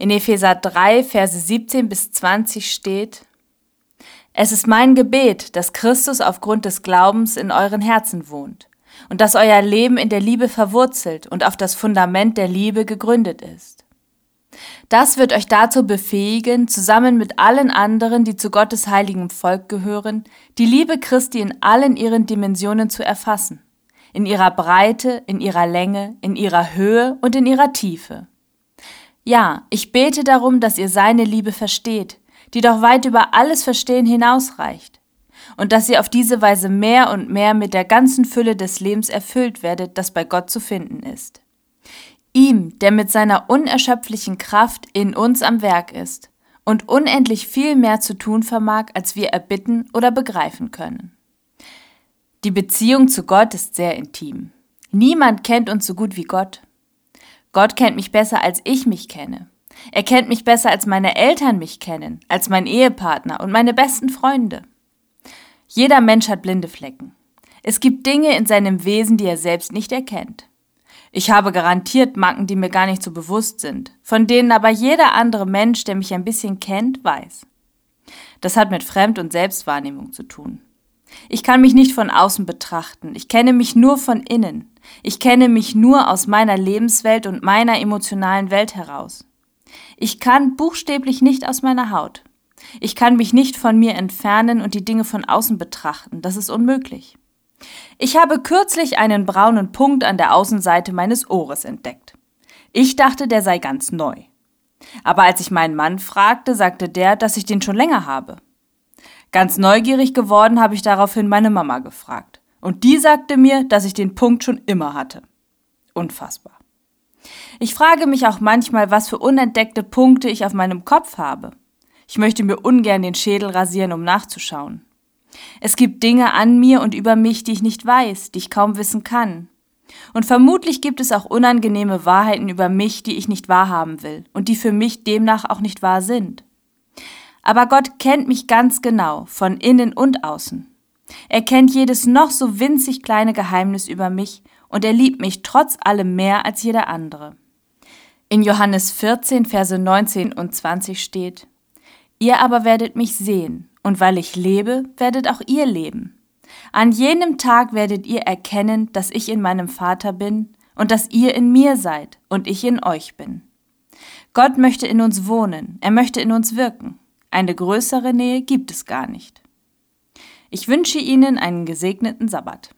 In Epheser 3, Verse 17 bis 20 steht, Es ist mein Gebet, dass Christus aufgrund des Glaubens in euren Herzen wohnt und dass euer Leben in der Liebe verwurzelt und auf das Fundament der Liebe gegründet ist. Das wird euch dazu befähigen, zusammen mit allen anderen, die zu Gottes heiligem Volk gehören, die Liebe Christi in allen ihren Dimensionen zu erfassen, in ihrer Breite, in ihrer Länge, in ihrer Höhe und in ihrer Tiefe. Ja, ich bete darum, dass ihr seine Liebe versteht, die doch weit über alles Verstehen hinausreicht, und dass ihr auf diese Weise mehr und mehr mit der ganzen Fülle des Lebens erfüllt werdet, das bei Gott zu finden ist. Ihm, der mit seiner unerschöpflichen Kraft in uns am Werk ist und unendlich viel mehr zu tun vermag, als wir erbitten oder begreifen können. Die Beziehung zu Gott ist sehr intim. Niemand kennt uns so gut wie Gott. Gott kennt mich besser, als ich mich kenne. Er kennt mich besser, als meine Eltern mich kennen, als mein Ehepartner und meine besten Freunde. Jeder Mensch hat blinde Flecken. Es gibt Dinge in seinem Wesen, die er selbst nicht erkennt. Ich habe garantiert Macken, die mir gar nicht so bewusst sind, von denen aber jeder andere Mensch, der mich ein bisschen kennt, weiß. Das hat mit Fremd- und Selbstwahrnehmung zu tun. Ich kann mich nicht von außen betrachten, ich kenne mich nur von innen. Ich kenne mich nur aus meiner Lebenswelt und meiner emotionalen Welt heraus. Ich kann buchstäblich nicht aus meiner Haut. Ich kann mich nicht von mir entfernen und die Dinge von außen betrachten. Das ist unmöglich. Ich habe kürzlich einen braunen Punkt an der Außenseite meines Ohres entdeckt. Ich dachte, der sei ganz neu. Aber als ich meinen Mann fragte, sagte der, dass ich den schon länger habe. Ganz neugierig geworden habe ich daraufhin meine Mama gefragt. Und die sagte mir, dass ich den Punkt schon immer hatte. Unfassbar. Ich frage mich auch manchmal, was für unentdeckte Punkte ich auf meinem Kopf habe. Ich möchte mir ungern den Schädel rasieren, um nachzuschauen. Es gibt Dinge an mir und über mich, die ich nicht weiß, die ich kaum wissen kann. Und vermutlich gibt es auch unangenehme Wahrheiten über mich, die ich nicht wahrhaben will und die für mich demnach auch nicht wahr sind. Aber Gott kennt mich ganz genau, von innen und außen. Er kennt jedes noch so winzig kleine Geheimnis über mich und er liebt mich trotz allem mehr als jeder andere. In Johannes 14, Verse 19 und 20 steht, Ihr aber werdet mich sehen, und weil ich lebe, werdet auch ihr leben. An jenem Tag werdet ihr erkennen, dass ich in meinem Vater bin und dass ihr in mir seid und ich in euch bin. Gott möchte in uns wohnen, er möchte in uns wirken. Eine größere Nähe gibt es gar nicht. Ich wünsche Ihnen einen gesegneten Sabbat.